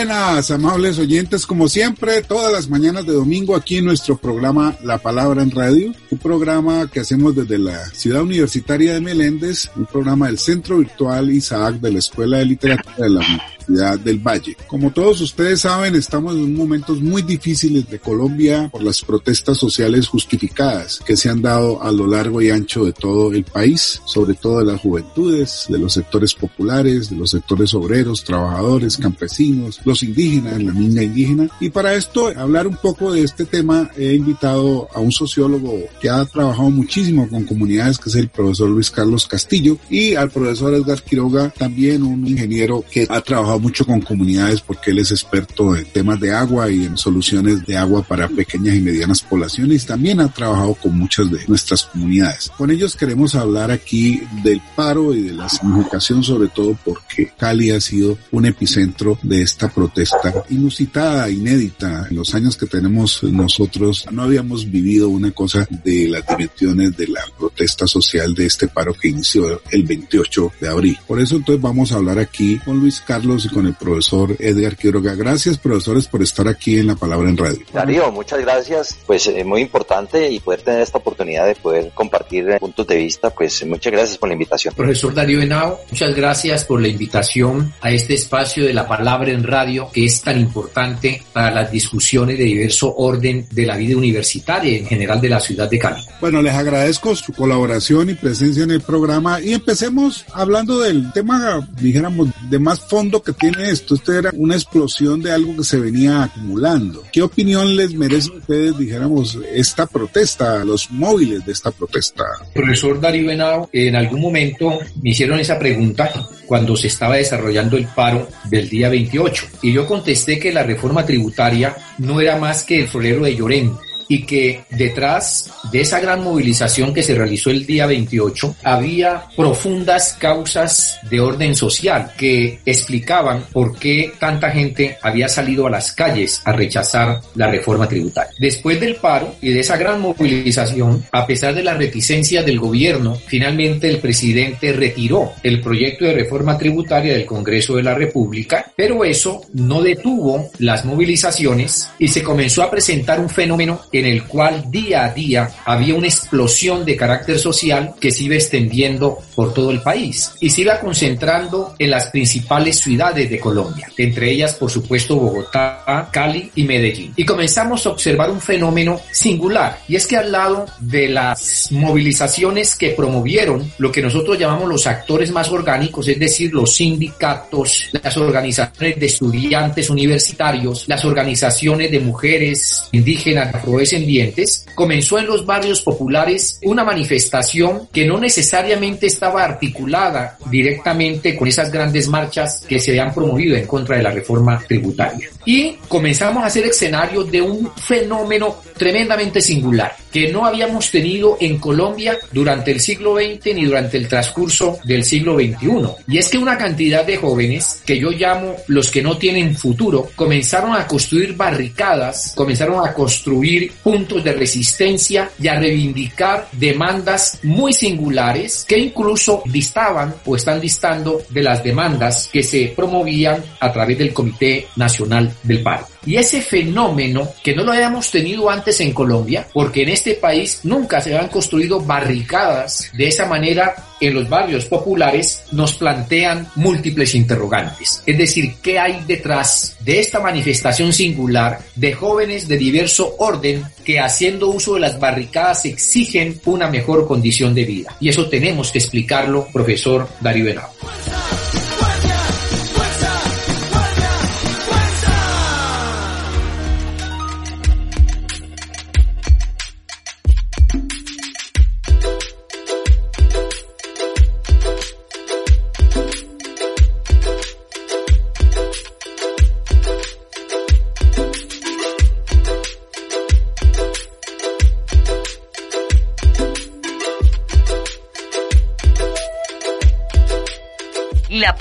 Amables oyentes, como siempre, todas las mañanas de domingo aquí en nuestro programa La Palabra en Radio, un programa que hacemos desde la ciudad universitaria de Meléndez, un programa del Centro Virtual Isaac de la Escuela de Literatura de la del Valle. Como todos ustedes saben, estamos en momentos muy difíciles de Colombia por las protestas sociales justificadas que se han dado a lo largo y ancho de todo el país, sobre todo de las juventudes, de los sectores populares, de los sectores obreros, trabajadores, campesinos, los indígenas, la niña indígena. Y para esto, hablar un poco de este tema, he invitado a un sociólogo que ha trabajado muchísimo con comunidades, que es el profesor Luis Carlos Castillo, y al profesor Edgar Quiroga, también un ingeniero que ha trabajado mucho con comunidades porque él es experto en temas de agua y en soluciones de agua para pequeñas y medianas poblaciones. También ha trabajado con muchas de nuestras comunidades. Con ellos queremos hablar aquí del paro y de la significación, sobre todo porque Cali ha sido un epicentro de esta protesta inusitada, inédita. En los años que tenemos nosotros no habíamos vivido una cosa de las dimensiones de la protesta social de este paro que inició el 28 de abril. Por eso entonces vamos a hablar aquí con Luis Carlos con el profesor Edgar Quiroga. Gracias, profesores, por estar aquí en La Palabra en Radio. Darío, muchas gracias. Pues es eh, muy importante y poder tener esta oportunidad de poder compartir eh, puntos de vista, pues muchas gracias por la invitación. Profesor Darío Henao, muchas gracias por la invitación a este espacio de La Palabra en Radio que es tan importante para las discusiones de diverso orden de la vida universitaria y en general de la ciudad de Cali. Bueno, les agradezco su colaboración y presencia en el programa y empecemos hablando del tema, dijéramos, de más fondo que tiene esto? Esto era una explosión de algo que se venía acumulando. ¿Qué opinión les merece a ustedes, dijéramos, esta protesta, los móviles de esta protesta? Profesor Darío Benao, en algún momento me hicieron esa pregunta cuando se estaba desarrollando el paro del día 28 y yo contesté que la reforma tributaria no era más que el florero de Llorente y que detrás de esa gran movilización que se realizó el día 28 había profundas causas de orden social que explicaban por qué tanta gente había salido a las calles a rechazar la reforma tributaria. Después del paro y de esa gran movilización, a pesar de la reticencia del gobierno, finalmente el presidente retiró el proyecto de reforma tributaria del Congreso de la República, pero eso no detuvo las movilizaciones y se comenzó a presentar un fenómeno en el cual día a día había una explosión de carácter social que se iba extendiendo por todo el país y se iba concentrando en las principales ciudades de Colombia, entre ellas por supuesto Bogotá, Cali y Medellín. Y comenzamos a observar un fenómeno singular y es que al lado de las movilizaciones que promovieron lo que nosotros llamamos los actores más orgánicos, es decir, los sindicatos, las organizaciones de estudiantes universitarios, las organizaciones de mujeres indígenas, afrodescendientes, afrodescendientes, comenzó en los barrios populares una manifestación que no necesariamente estaba articulada directamente con esas grandes marchas que se habían promovido en contra de la reforma tributaria. Y comenzamos a hacer escenario de un fenómeno tremendamente singular que no habíamos tenido en Colombia durante el siglo XX ni durante el transcurso del siglo XXI. Y es que una cantidad de jóvenes, que yo llamo los que no tienen futuro, comenzaron a construir barricadas, comenzaron a construir puntos de resistencia y a reivindicar demandas muy singulares que incluso distaban o están distando de las demandas que se promovían a través del Comité Nacional del Paro. Y ese fenómeno que no lo habíamos tenido antes en Colombia, porque en este país nunca se habían construido barricadas de esa manera en los barrios populares, nos plantean múltiples interrogantes. Es decir, ¿qué hay detrás de esta manifestación singular de jóvenes de diverso orden que haciendo uso de las barricadas exigen una mejor condición de vida? Y eso tenemos que explicarlo, profesor Darío.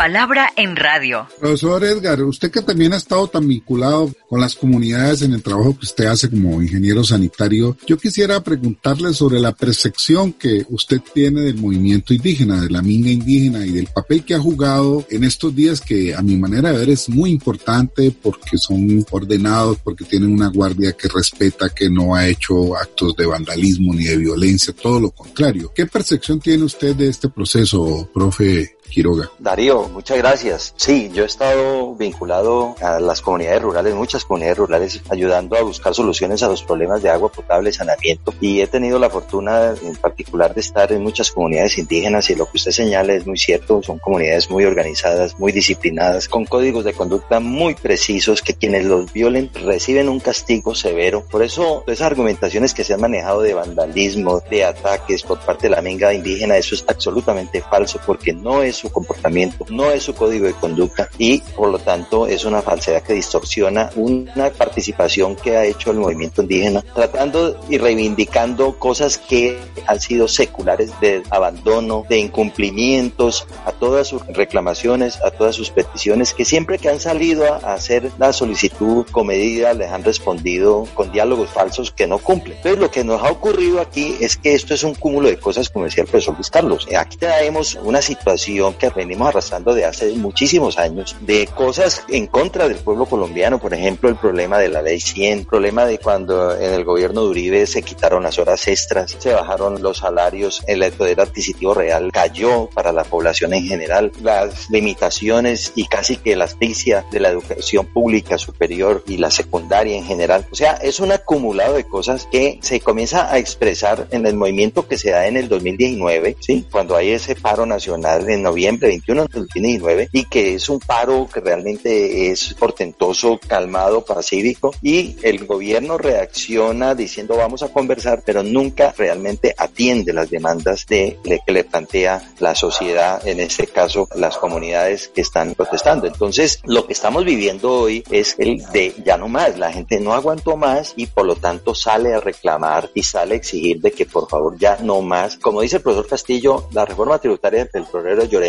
Palabra en radio. Profesor Edgar, usted que también ha estado tan vinculado con las comunidades en el trabajo que usted hace como ingeniero sanitario, yo quisiera preguntarle sobre la percepción que usted tiene del movimiento indígena, de la minga indígena y del papel que ha jugado en estos días que a mi manera de ver es muy importante porque son ordenados, porque tienen una guardia que respeta, que no ha hecho actos de vandalismo ni de violencia, todo lo contrario. ¿Qué percepción tiene usted de este proceso, profe Quiroga. Darío, muchas gracias. Sí, yo he estado vinculado a las comunidades rurales, muchas comunidades rurales, ayudando a buscar soluciones a los problemas de agua potable, saneamiento, y he tenido la fortuna en particular de estar en muchas comunidades indígenas y lo que usted señala es muy cierto, son comunidades muy organizadas, muy disciplinadas, con códigos de conducta muy precisos que quienes los violen reciben un castigo severo. Por eso, esas argumentaciones que se han manejado de vandalismo, de ataques por parte de la minga indígena, eso es absolutamente falso porque no es su comportamiento, no es su código de conducta y por lo tanto es una falsedad que distorsiona una participación que ha hecho el movimiento indígena tratando y reivindicando cosas que han sido seculares de abandono, de incumplimientos a todas sus reclamaciones, a todas sus peticiones que siempre que han salido a hacer la solicitud comedida les han respondido con diálogos falsos que no cumplen. Entonces lo que nos ha ocurrido aquí es que esto es un cúmulo de cosas como decía el profesor Luis Carlos. Aquí tenemos una situación que venimos arrastrando de hace muchísimos años, de cosas en contra del pueblo colombiano, por ejemplo, el problema de la ley 100, el problema de cuando en el gobierno de Uribe se quitaron las horas extras, se bajaron los salarios, el poder adquisitivo real cayó para la población en general, las limitaciones y casi que la asfixia de la educación pública superior y la secundaria en general. O sea, es un acumulado de cosas que se comienza a expresar en el movimiento que se da en el 2019, ¿sí? cuando hay ese paro nacional en noviembre 21 del 2019 y que es un paro que realmente es portentoso, calmado, pacífico y el gobierno reacciona diciendo vamos a conversar, pero nunca realmente atiende las demandas de que le plantea la sociedad, en este caso las comunidades que están protestando. Entonces, lo que estamos viviendo hoy es el de ya no más, la gente no aguantó más y por lo tanto sale a reclamar y sale a exigir de que por favor ya no más. Como dice el profesor Castillo, la reforma tributaria del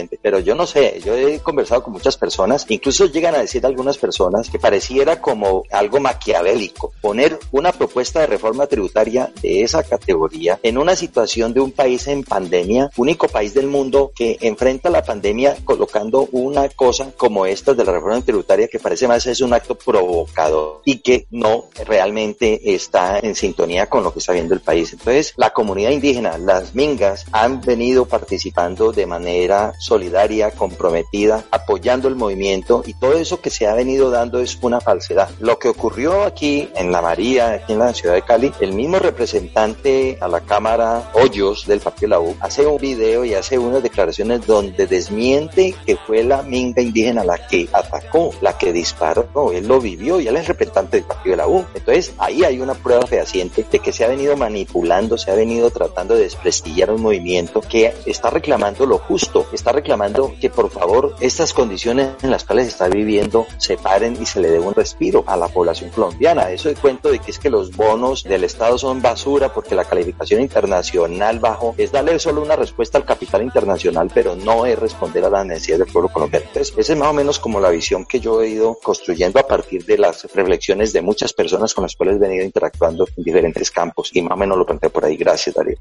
florero pero yo no sé, yo he conversado con muchas personas, incluso llegan a decir algunas personas que pareciera como algo maquiavélico poner una propuesta de reforma tributaria de esa categoría en una situación de un país en pandemia, único país del mundo que enfrenta la pandemia colocando una cosa como esta de la reforma tributaria que parece más es un acto provocador y que no realmente está en sintonía con lo que está viendo el país. Entonces, la comunidad indígena, las mingas, han venido participando de manera solidaria, comprometida, apoyando el movimiento y todo eso que se ha venido dando es una falsedad. Lo que ocurrió aquí en La María, aquí en la ciudad de Cali, el mismo representante a la Cámara Hoyos del Partido de la U hace un video y hace unas declaraciones donde desmiente que fue la minga indígena la que atacó, la que disparó, no, él lo vivió y él es representante del Partido de la U. Entonces ahí hay una prueba fehaciente de que se ha venido manipulando, se ha venido tratando de desprestigiar un movimiento que está reclamando lo justo, está reclamando que por favor estas condiciones en las cuales está viviendo se paren y se le dé un respiro a la población colombiana. Eso de cuento de que es que los bonos del Estado son basura porque la calificación internacional bajo es darle solo una respuesta al capital internacional, pero no es responder a las necesidades del pueblo colombiano. Entonces, esa es más o menos como la visión que yo he ido construyendo a partir de las reflexiones de muchas personas con las cuales he venido interactuando en diferentes campos y más o menos lo planteé por ahí. Gracias, Darío.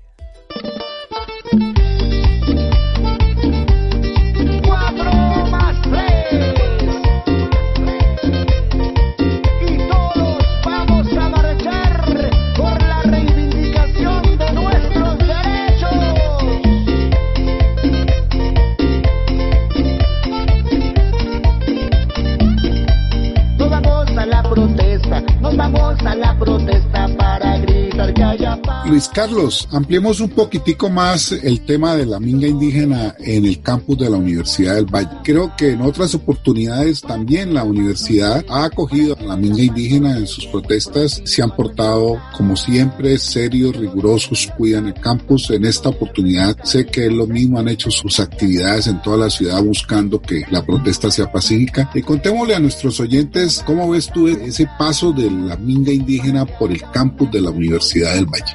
Carlos, ampliemos un poquitico más el tema de la minga indígena en el campus de la Universidad del Valle. Creo que en otras oportunidades también la universidad ha acogido a la minga indígena en sus protestas, se han portado como siempre serios, rigurosos, cuidan el campus. En esta oportunidad sé que lo mismo han hecho sus actividades en toda la ciudad buscando que la protesta sea pacífica. Y contémosle a nuestros oyentes cómo ves tú ese paso de la minga indígena por el campus de la Universidad del Valle.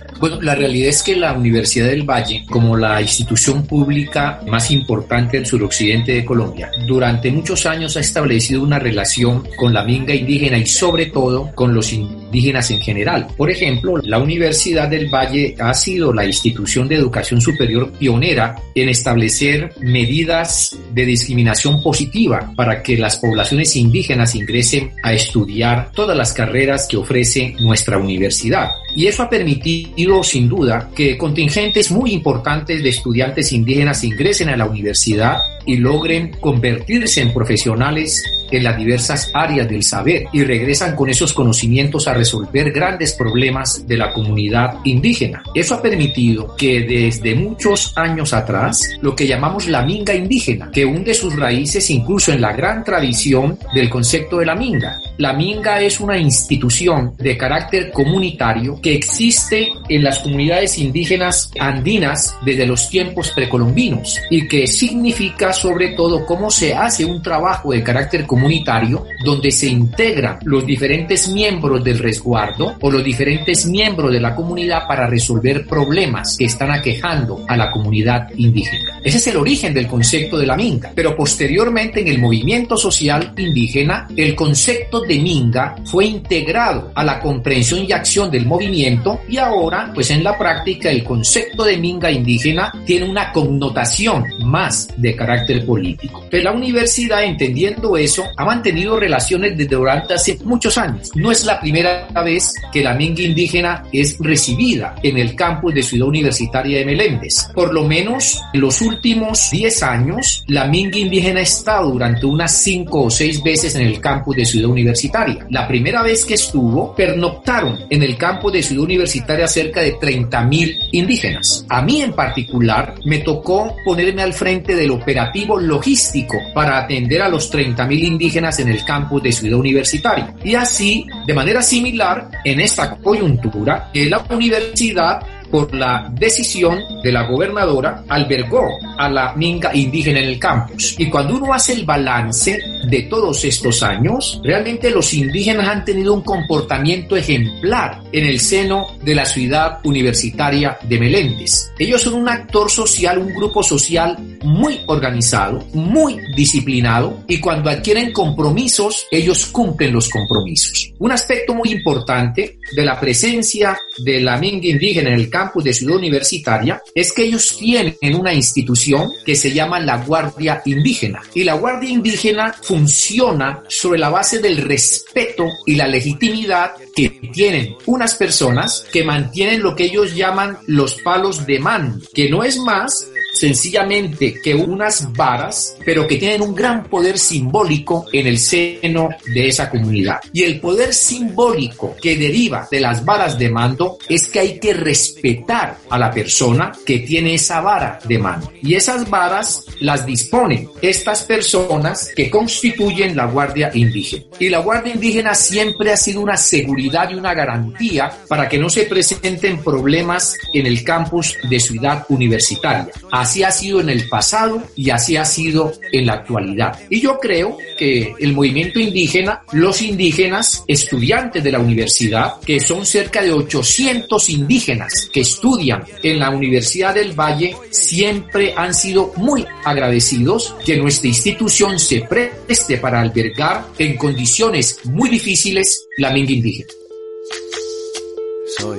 Realidad es que la Universidad del Valle, como la institución pública más importante del suroccidente de Colombia, durante muchos años ha establecido una relación con la minga indígena y sobre todo con los indígenas en general. Por ejemplo, la Universidad del Valle ha sido la institución de educación superior pionera en establecer medidas de discriminación positiva para que las poblaciones indígenas ingresen a estudiar todas las carreras que ofrece nuestra universidad. Y eso ha permitido, sin duda, que contingentes muy importantes de estudiantes indígenas ingresen a la universidad y logren convertirse en profesionales en las diversas áreas del saber y regresan con esos conocimientos a resolver grandes problemas de la comunidad indígena. Eso ha permitido que desde muchos años atrás, lo que llamamos la minga indígena, que hunde sus raíces incluso en la gran tradición del concepto de la minga. La minga es una institución de carácter comunitario que existe en las comunidades indígenas andinas desde los tiempos precolombinos y que significa sobre todo cómo se hace un trabajo de carácter comunitario donde se integran los diferentes miembros del resguardo o los diferentes miembros de la comunidad para resolver problemas que están aquejando a la comunidad indígena. Ese es el origen del concepto de la minga, pero posteriormente en el movimiento social indígena el concepto de minga fue integrado a la comprensión y acción del movimiento y ahora pues en la práctica el concepto de minga indígena tiene una connotación más de carácter político. Pero la universidad, entendiendo eso, ha mantenido relaciones desde durante hace muchos años. No es la primera vez que la minga indígena es recibida en el campus de Ciudad Universitaria de Meléndez. Por lo menos en los últimos 10 años, la minga indígena ha estado durante unas 5 o 6 veces en el campus de Ciudad Universitaria. La primera vez que estuvo, pernoctaron en el campus de Ciudad Universitaria cerca de 30 mil indígenas. A mí en particular me tocó ponerme al frente del operativo logístico para atender a los 30.000 indígenas en el campus de Ciudad Universitaria. Y así, de manera similar, en esta coyuntura, la universidad por la decisión de la gobernadora, albergó a la minga indígena en el campus. Y cuando uno hace el balance de todos estos años, realmente los indígenas han tenido un comportamiento ejemplar en el seno de la ciudad universitaria de Meléndez. Ellos son un actor social, un grupo social muy organizado, muy disciplinado y cuando adquieren compromisos, ellos cumplen los compromisos. Un aspecto muy importante de la presencia de la minga indígena en el campus campus de Ciudad Universitaria es que ellos tienen una institución que se llama la Guardia Indígena. Y la Guardia Indígena funciona sobre la base del respeto y la legitimidad que tienen unas personas que mantienen lo que ellos llaman los palos de mando, que no es más sencillamente que unas varas, pero que tienen un gran poder simbólico en el seno de esa comunidad. Y el poder simbólico que deriva de las varas de mando es que hay que respetar a la persona que tiene esa vara de mando. Y esas varas las disponen estas personas que constituyen la Guardia Indígena. Y la Guardia Indígena siempre ha sido una seguridad y una garantía para que no se presenten problemas en el campus de Ciudad Universitaria. Ha sido en el pasado y así ha sido en la actualidad. Y yo creo que el movimiento indígena, los indígenas, estudiantes de la universidad, que son cerca de 800 indígenas que estudian en la Universidad del Valle, siempre han sido muy agradecidos que nuestra institución se preste para albergar en condiciones muy difíciles la minga indígena. Soy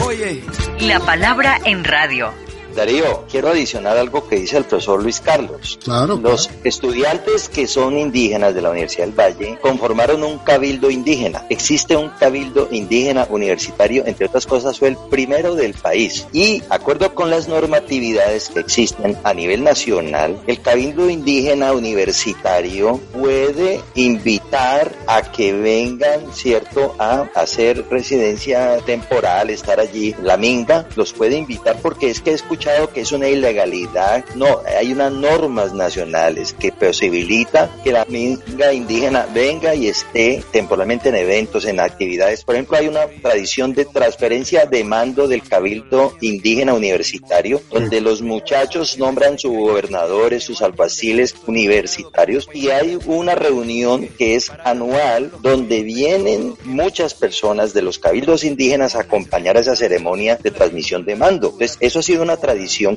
La palabra en radio. Darío, quiero adicionar algo que dice el profesor Luis Carlos. Claro. Los estudiantes que son indígenas de la Universidad del Valle conformaron un cabildo indígena. Existe un cabildo indígena universitario, entre otras cosas, fue el primero del país. Y, acuerdo con las normatividades que existen a nivel nacional, el cabildo indígena universitario puede invitar a que vengan, ¿cierto?, a hacer residencia temporal, estar allí. La minga los puede invitar porque es que escucha que es una ilegalidad. No, hay unas normas nacionales que posibilita que la minga indígena venga y esté temporalmente en eventos, en actividades. Por ejemplo, hay una tradición de transferencia de mando del cabildo indígena universitario, donde los muchachos nombran sus gobernadores, sus alguaciles universitarios, y hay una reunión que es anual donde vienen muchas personas de los cabildos indígenas a acompañar a esa ceremonia de transmisión de mando. Entonces, eso ha sido una tradición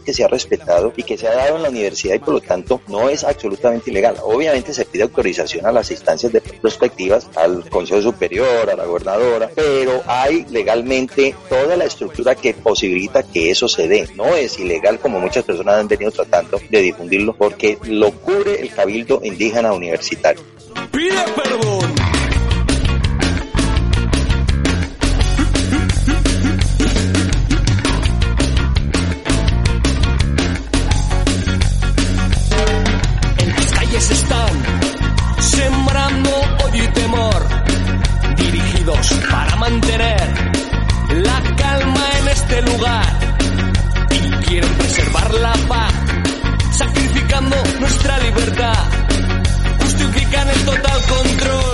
que se ha respetado y que se ha dado en la universidad y por lo tanto no es absolutamente ilegal. Obviamente se pide autorización a las instancias de prospectivas, al Consejo Superior, a la gobernadora, pero hay legalmente toda la estructura que posibilita que eso se dé. No es ilegal como muchas personas han venido tratando de difundirlo porque lo cubre el Cabildo Indígena Universitario. Pide perdón. total control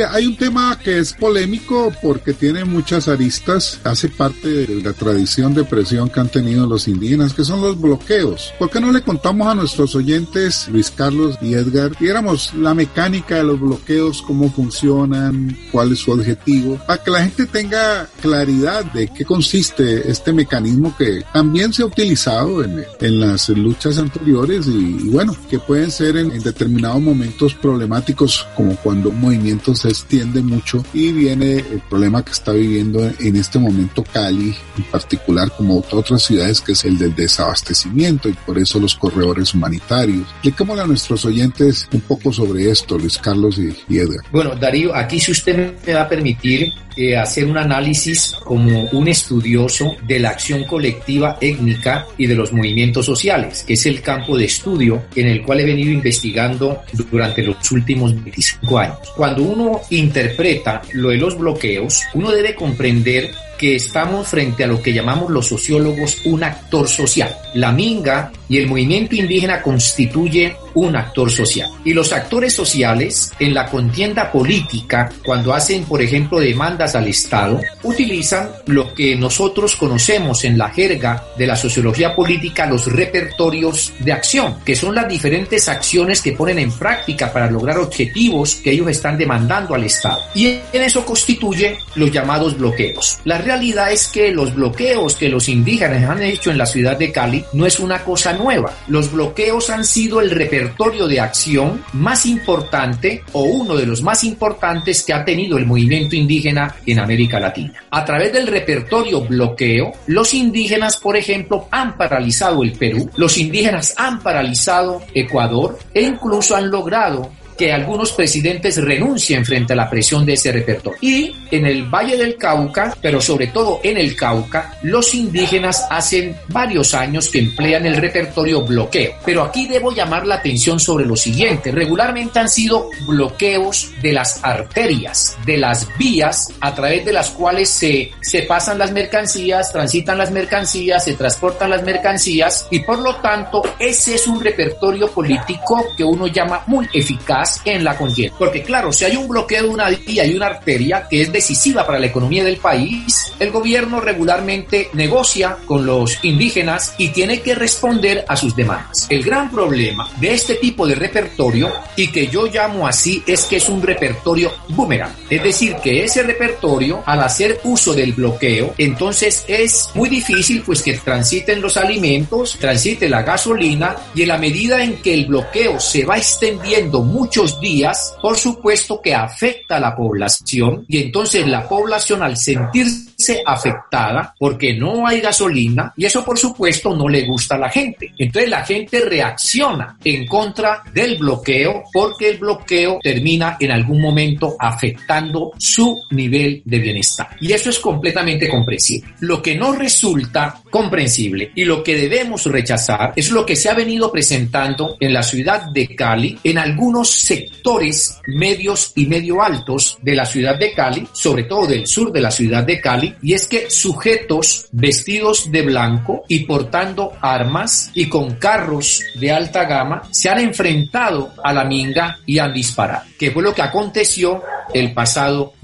hay un tema que es polémico porque tiene muchas aristas, hace parte de la tradición de presión que han tenido los indígenas, que son los bloqueos. ¿Por qué no le contamos a nuestros oyentes, Luis Carlos y Edgar, digamos, la mecánica de los bloqueos, cómo funcionan, cuál es su objetivo, para que la gente tenga claridad de qué consiste este mecanismo que también se ha utilizado en, en las luchas anteriores y, bueno, que pueden ser en, en determinados momentos problemáticos, como cuando un movimiento se extiende mucho y viene el problema que está viviendo en este momento Cali, en particular como otras ciudades, que es el del desabastecimiento y por eso los corredores humanitarios. Expliquémosle a nuestros oyentes un poco sobre esto, Luis Carlos y, y Edgar. Bueno, Darío, aquí si usted me va a permitir, eh, hacer un análisis como un estudioso de la acción colectiva étnica y de los movimientos sociales, que es el campo de estudio en el cual he venido investigando durante los últimos 25 años. Cuando uno interpreta lo de los bloqueos, uno debe comprender que estamos frente a lo que llamamos los sociólogos un actor social. La minga y el movimiento indígena constituye un actor social. Y los actores sociales en la contienda política, cuando hacen, por ejemplo, demandas al Estado, utilizan lo que nosotros conocemos en la jerga de la sociología política, los repertorios de acción, que son las diferentes acciones que ponen en práctica para lograr objetivos que ellos están demandando al Estado. Y en eso constituye los llamados bloqueos. La realidad es que los bloqueos que los indígenas han hecho en la ciudad de Cali no es una cosa nueva. Los bloqueos han sido el repertorio de acción más importante o uno de los más importantes que ha tenido el movimiento indígena en América Latina. A través del repertorio bloqueo, los indígenas, por ejemplo, han paralizado el Perú, los indígenas han paralizado Ecuador e incluso han logrado que algunos presidentes renuncien frente a la presión de ese repertorio. Y en el Valle del Cauca, pero sobre todo en el Cauca, los indígenas hacen varios años que emplean el repertorio bloqueo. Pero aquí debo llamar la atención sobre lo siguiente. Regularmente han sido bloqueos de las arterias, de las vías a través de las cuales se, se pasan las mercancías, transitan las mercancías, se transportan las mercancías y por lo tanto ese es un repertorio político que uno llama muy eficaz en la contienda. Porque claro, si hay un bloqueo de una vía y una arteria que es decisiva para la economía del país, el gobierno regularmente negocia con los indígenas y tiene que responder a sus demandas. El gran problema de este tipo de repertorio, y que yo llamo así, es que es un repertorio boomerang. Es decir, que ese repertorio, al hacer uso del bloqueo, entonces es muy difícil pues que transiten los alimentos, transite la gasolina y en la medida en que el bloqueo se va extendiendo mucho muchos días, por supuesto que afecta a la población y entonces la población al sentirse afectada porque no hay gasolina y eso por supuesto no le gusta a la gente. Entonces la gente reacciona en contra del bloqueo porque el bloqueo termina en algún momento afectando su nivel de bienestar. Y eso es completamente comprensible. Lo que no resulta comprensible y lo que debemos rechazar es lo que se ha venido presentando en la ciudad de Cali en algunos sectores medios y medio altos de la ciudad de Cali, sobre todo del sur de la ciudad de Cali, y es que sujetos vestidos de blanco y portando armas y con carros de alta gama se han enfrentado a la minga y han disparado, que fue lo que aconteció el pasado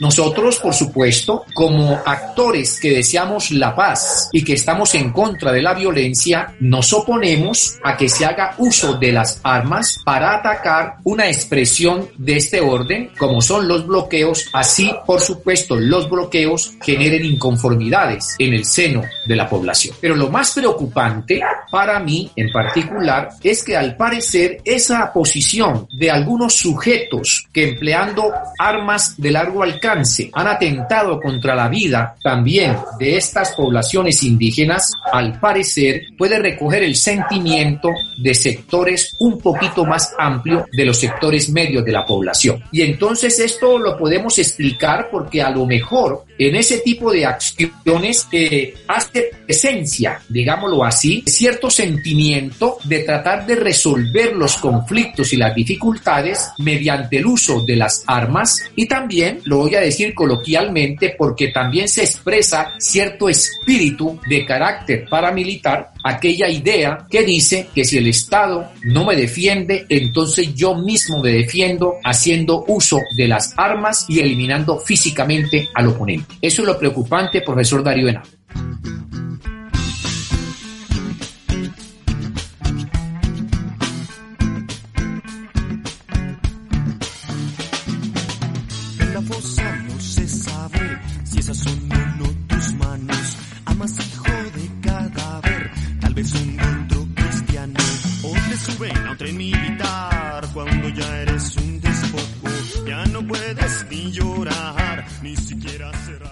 Nosotros, por supuesto, como actores que deseamos la paz y que estamos en contra de la violencia, nos oponemos a que se haga uso de las armas para atacar una expresión de este orden, como son los bloqueos, así, por supuesto, los bloqueos generen inconformidades en el seno de la población. Pero lo más preocupante para mí en particular es que al parecer esa posición de algunos sujetos que empleando armas de largo alcance han atentado contra la vida también de estas poblaciones indígenas, al parecer puede recoger el sentimiento de sectores un poquito más amplio de los sectores medios de la población. Y entonces esto lo podemos explicar porque a lo mejor en ese tipo de acciones eh, hace presencia, digámoslo así, cierto sentimiento de tratar de resolver los conflictos y las dificultades mediante el uso de las armas y también, lo voy a decir coloquialmente, porque también se expresa cierto espíritu de carácter paramilitar, aquella idea que dice que si el Estado no me defiende, entonces yo mismo me defiendo haciendo uso de las armas y eliminando físicamente al oponente. Eso es lo preocupante, profesor Darío Henao.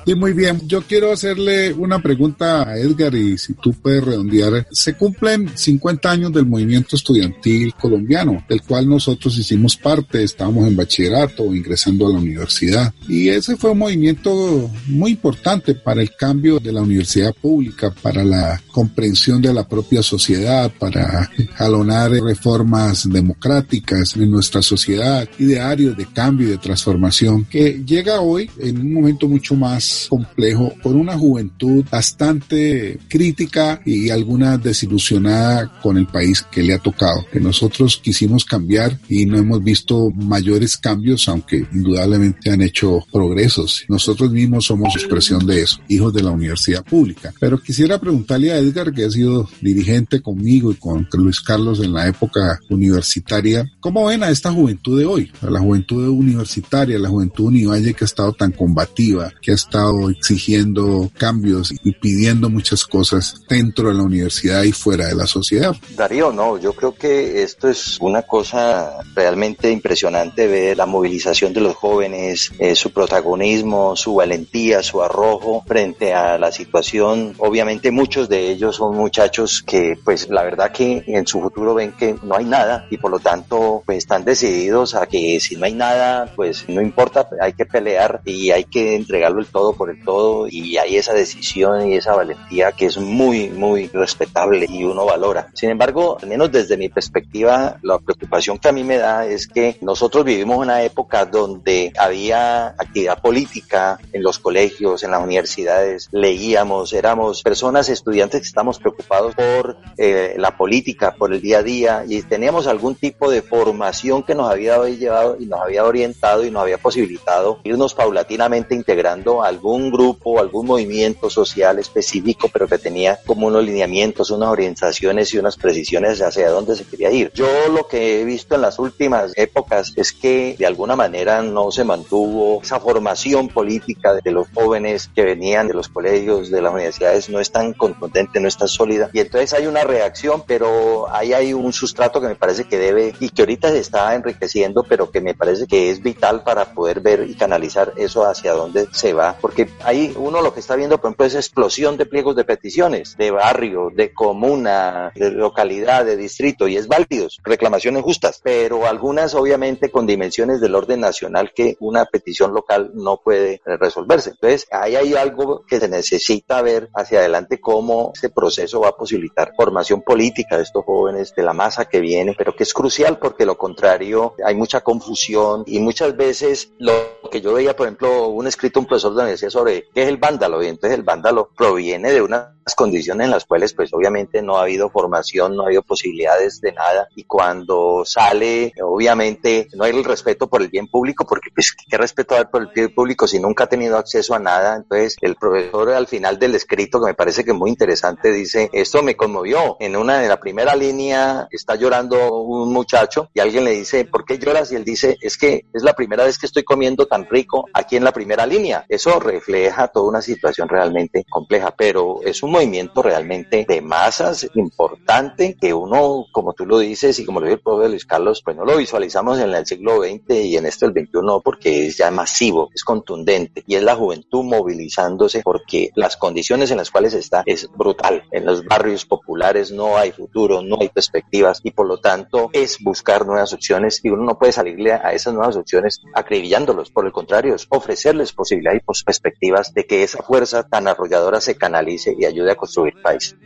Sí, muy bien. Yo quiero hacerle una pregunta a Edgar y si tú puedes redondear. Se cumplen 50 años del movimiento estudiantil colombiano, del cual nosotros hicimos parte, estábamos en bachillerato, ingresando a la universidad. Y ese fue un movimiento muy importante para el cambio de la universidad pública, para la comprensión de la propia sociedad, para jalonar reformas democráticas en nuestra sociedad, idearios de cambio y de transformación, que llega hoy en un momento mucho más complejo por una juventud bastante crítica y alguna desilusionada con el país que le ha tocado, que nosotros quisimos cambiar y no hemos visto mayores cambios, aunque indudablemente han hecho progresos. Nosotros mismos somos expresión de eso, hijos de la universidad pública. Pero quisiera preguntarle a Edgar, que ha sido dirigente conmigo y con Luis Carlos en la época universitaria, ¿cómo ven a esta juventud de hoy? A la juventud universitaria, la juventud univalle que ha estado tan combativa, que ha estado exigiendo cambios y pidiendo muchas cosas dentro de la universidad y fuera de la sociedad. Darío, no, yo creo que esto es una cosa realmente impresionante ver la movilización de los jóvenes, eh, su protagonismo, su valentía, su arrojo frente a la situación. Obviamente muchos de ellos son muchachos que pues la verdad que en su futuro ven que no hay nada y por lo tanto pues están decididos a que si no hay nada pues no importa, hay que pelear y hay que entregarlo el todo por el todo y hay esa decisión y esa valentía que es muy, muy respetable y uno valora. Sin embargo, al menos desde mi perspectiva, la preocupación que a mí me da es que nosotros vivimos una época donde había actividad política en los colegios, en las universidades, leíamos, éramos personas, estudiantes que estamos preocupados por eh, la política, por el día a día y teníamos algún tipo de formación que nos había llevado y nos había orientado y nos había posibilitado irnos paulatinamente integrando algún grupo, algún movimiento social específico, pero que tenía como unos lineamientos, unas orientaciones y unas precisiones hacia dónde se quería ir. Yo lo que he visto en las últimas épocas es que de alguna manera no se mantuvo esa formación política de los jóvenes que venían de los colegios, de las universidades, no es tan contundente, no es tan sólida. Y entonces hay una reacción, pero ahí hay un sustrato que me parece que debe y que ahorita se está enriqueciendo, pero que me parece que es vital para poder ver y canalizar eso hacia dónde se va, porque que ahí uno lo que está viendo, por ejemplo, es explosión de pliegos de peticiones, de barrio, de comuna, de localidad, de distrito, y es válidos, reclamaciones justas, pero algunas obviamente con dimensiones del orden nacional que una petición local no puede resolverse. Entonces, ahí hay algo que se necesita ver hacia adelante cómo este proceso va a posibilitar formación política de estos jóvenes, de la masa que viene, pero que es crucial porque lo contrario, hay mucha confusión y muchas veces lo que yo veía, por ejemplo, un escrito un profesor de la sobre qué es el vándalo, y entonces el vándalo proviene de unas condiciones en las cuales pues obviamente no ha habido formación, no ha habido posibilidades de nada, y cuando sale, obviamente no hay el respeto por el bien público, porque pues qué respeto hay por el bien público si nunca ha tenido acceso a nada, entonces el profesor al final del escrito, que me parece que es muy interesante, dice, esto me conmovió, en una de la primera línea está llorando un muchacho y alguien le dice, ¿por qué lloras? Y él dice, es que es la primera vez que estoy comiendo tan rico aquí en la primera línea. Eso refleja toda una situación realmente compleja, pero es un movimiento realmente de masas importante que uno, como tú lo dices y como lo dice el profesor Luis Carlos, pues no lo visualizamos en el siglo XX y en este el XXI porque es ya masivo, es contundente y es la juventud movilizándose porque las condiciones en las cuales está es brutal. En los barrios populares no hay futuro, no hay perspectivas y por lo tanto es buscar nuevas opciones y uno no puede salirle a esas nuevas opciones acribillándolos. Por el contrario, es ofrecerles posibilidades y perspectivas de que esa fuerza tan arrolladora se canalice y ayude a construir país.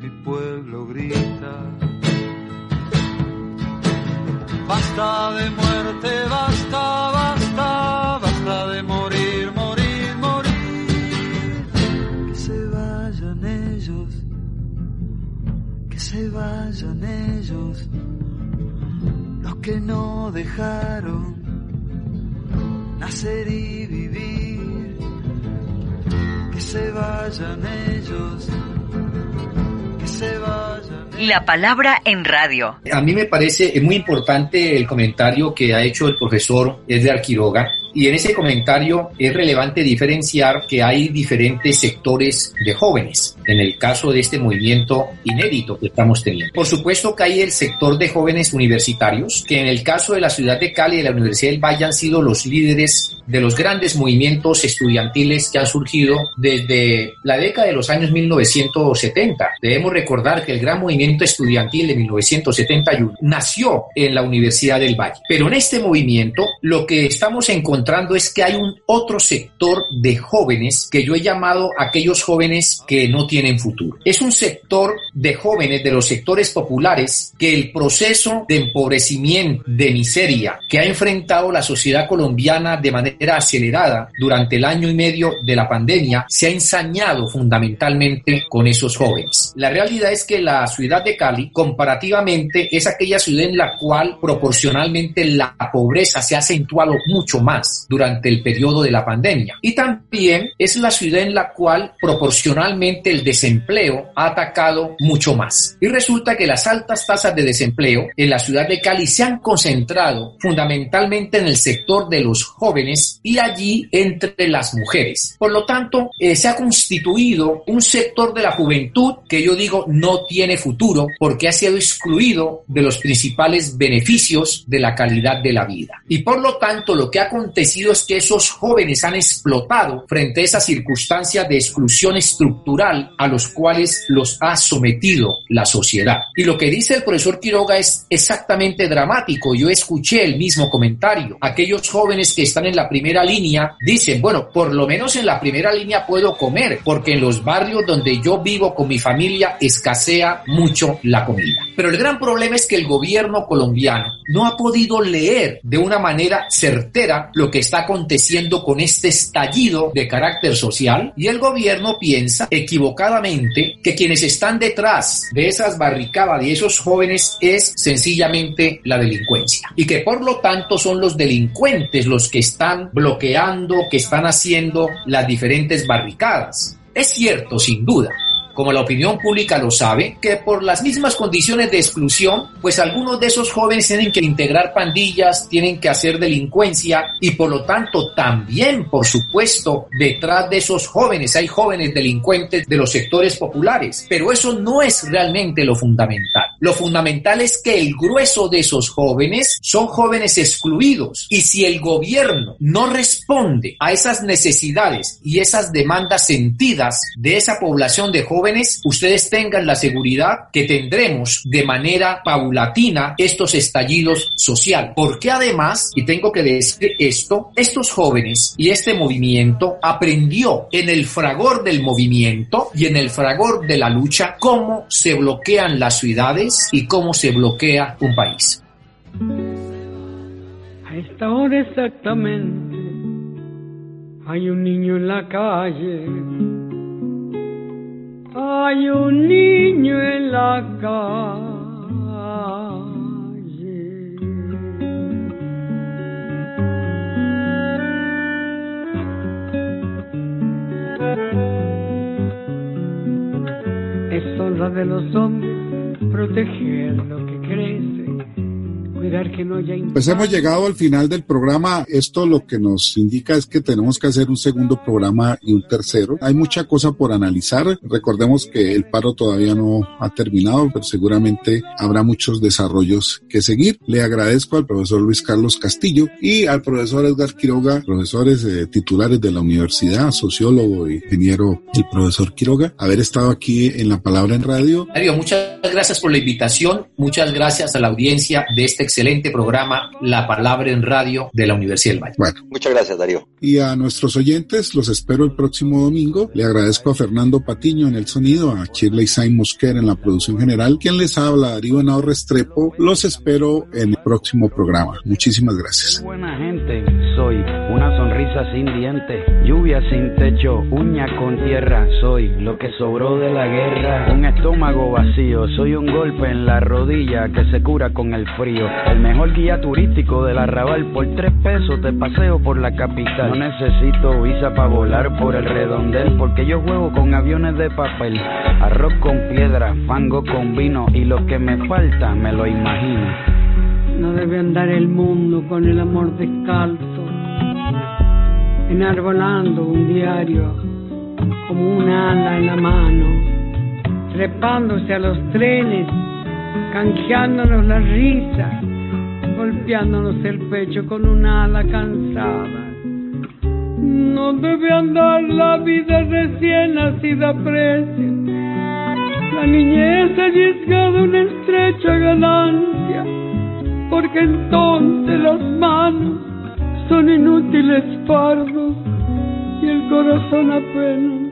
Mi pueblo grita. Basta de muerte, basta, basta, basta de morir, morir, morir. Que se vayan ellos, que se vayan ellos, los que no dejaron nacer y vivir. Que se vayan ellos, que se vayan. La palabra en radio. A mí me parece muy importante el comentario que ha hecho el profesor Edgar Quiroga Y en ese comentario es relevante diferenciar que hay diferentes sectores de jóvenes en el caso de este movimiento inédito que estamos teniendo. Por supuesto que hay el sector de jóvenes universitarios, que en el caso de la ciudad de Cali y de la Universidad del Valle han sido los líderes de los grandes movimientos estudiantiles que han surgido desde la década de los años 1970. Debemos recordar que el gran movimiento estudiantil de 1971 nació en la Universidad del Valle. Pero en este movimiento lo que estamos encontrando es que hay un otro sector de jóvenes que yo he llamado aquellos jóvenes que no tienen futuro. Es un sector de jóvenes de los sectores populares que el proceso de empobrecimiento, de miseria que ha enfrentado la sociedad colombiana de manera acelerada durante el año y medio de la pandemia se ha ensañado fundamentalmente con esos jóvenes. La realidad es que la ciudad de Cali comparativamente es aquella ciudad en la cual proporcionalmente la pobreza se ha acentuado mucho más durante el periodo de la pandemia y también es la ciudad en la cual proporcionalmente el desempleo ha atacado mucho más. Y resulta que las altas tasas de desempleo en la ciudad de Cali se han concentrado fundamentalmente en el sector de los jóvenes y allí entre las mujeres. Por lo tanto, eh, se ha constituido un sector de la juventud que yo digo no tiene futuro porque ha sido excluido de los principales beneficios de la calidad de la vida. Y por lo tanto, lo que ha acontecido es que esos jóvenes han explotado frente a esa circunstancia de exclusión estructural a los cuales los ha sometido la sociedad. Y lo que dice el profesor Quiroga es exactamente dramático. Yo escuché el mismo comentario. Aquellos jóvenes que están en la primera línea dicen, bueno, por lo menos en la primera línea puedo comer, porque en los barrios donde yo vivo con mi familia escasea mucho la comida. Pero el gran problema es que el gobierno colombiano no ha podido leer de una manera certera lo que está aconteciendo con este estallido de carácter social y el gobierno piensa equivocadamente que quienes están detrás de esas barricadas y esos jóvenes es sencillamente la delincuencia y que por lo tanto son los delincuentes los que están bloqueando, que están haciendo las diferentes barricadas. Es cierto, sin duda, como la opinión pública lo sabe, que por las mismas condiciones de exclusión, pues algunos de esos jóvenes tienen que integrar pandillas, tienen que hacer delincuencia y por lo tanto también, por supuesto, detrás de esos jóvenes hay jóvenes delincuentes de los sectores populares, pero eso no es realmente lo fundamental. Lo fundamental es que el grueso de esos jóvenes son jóvenes excluidos y si el gobierno no responde a esas necesidades y esas demandas sentidas de esa población de jóvenes, ustedes tengan la seguridad que tendremos de manera paulatina estos estallidos sociales. Porque además, y tengo que decir esto, estos jóvenes y este movimiento aprendió en el fragor del movimiento y en el fragor de la lucha cómo se bloquean las ciudades y cómo se bloquea un país. A esta hora exactamente hay un niño en la calle hay un niño en la calle. Es honra de los hombres proteger lo que crece que no haya Pues hemos llegado al final del programa. Esto lo que nos indica es que tenemos que hacer un segundo programa y un tercero. Hay mucha cosa por analizar. Recordemos que el paro todavía no ha terminado, pero seguramente habrá muchos desarrollos que seguir. Le agradezco al profesor Luis Carlos Castillo y al profesor Edgar Quiroga, profesores eh, titulares de la universidad, sociólogo e ingeniero, el profesor Quiroga, haber estado aquí en La Palabra en Radio. Mario, muchas gracias por la invitación. Muchas gracias a la audiencia de este excelente programa La Palabra en Radio de la Universidad del Valle. Bueno. Muchas gracias, Darío. Y a nuestros oyentes los espero el próximo domingo. Le agradezco a Fernando Patiño en el sonido, a Shirley Sain Mosquera en la producción general. Quien les habla, Darío Henao Restrepo. Los espero en el próximo programa. Muchísimas gracias. Buena gente, soy una sonrisa sin dientes, lluvia sin techo, uña con tierra. Soy lo que sobró de la guerra, un estómago vacío. Soy un golpe en la rodilla que se cura con el frío. El mejor guía turístico del arrabal por tres pesos te paseo por la capital. No necesito visa para volar por el redondel porque yo juego con aviones de papel. Arroz con piedra, fango con vino y lo que me falta me lo imagino. No debe andar el mundo con el amor descalzo enarbolando un diario como un ala en la mano, trepándose a los trenes, canjeándonos la risa, golpeándonos el pecho con un ala cansada. No debe andar la vida recién nacida precia. La niñez ha llegado una estrecha ganancia, porque entonces las manos son inútiles fardos y el corazón apenas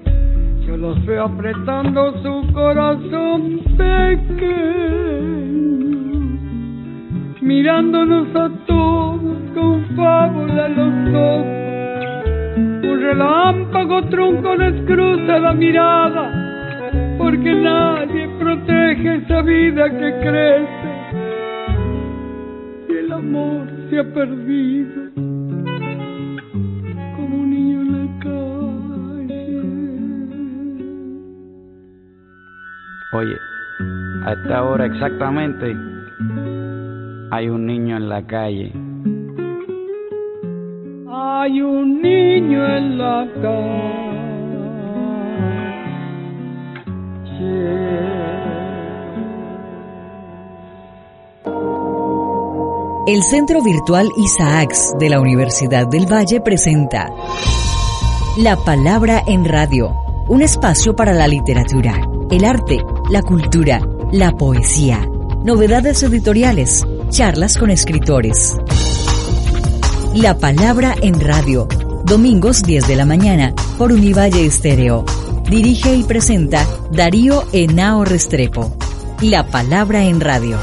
los veo apretando su corazón pequeño, mirándonos a todos con fábula en los ojos. Un relámpago tronco les cruza la mirada, porque nadie protege esa vida que crece y el amor se ha perdido. Oye, a esta hora exactamente hay un niño en la calle. Hay un niño en la calle. El Centro Virtual Isaacs de la Universidad del Valle presenta La Palabra en Radio, un espacio para la literatura, el arte, la cultura, la poesía, novedades editoriales, charlas con escritores. La palabra en radio, domingos 10 de la mañana por Univalle Estéreo. Dirige y presenta Darío Enao Restrepo. La palabra en radio.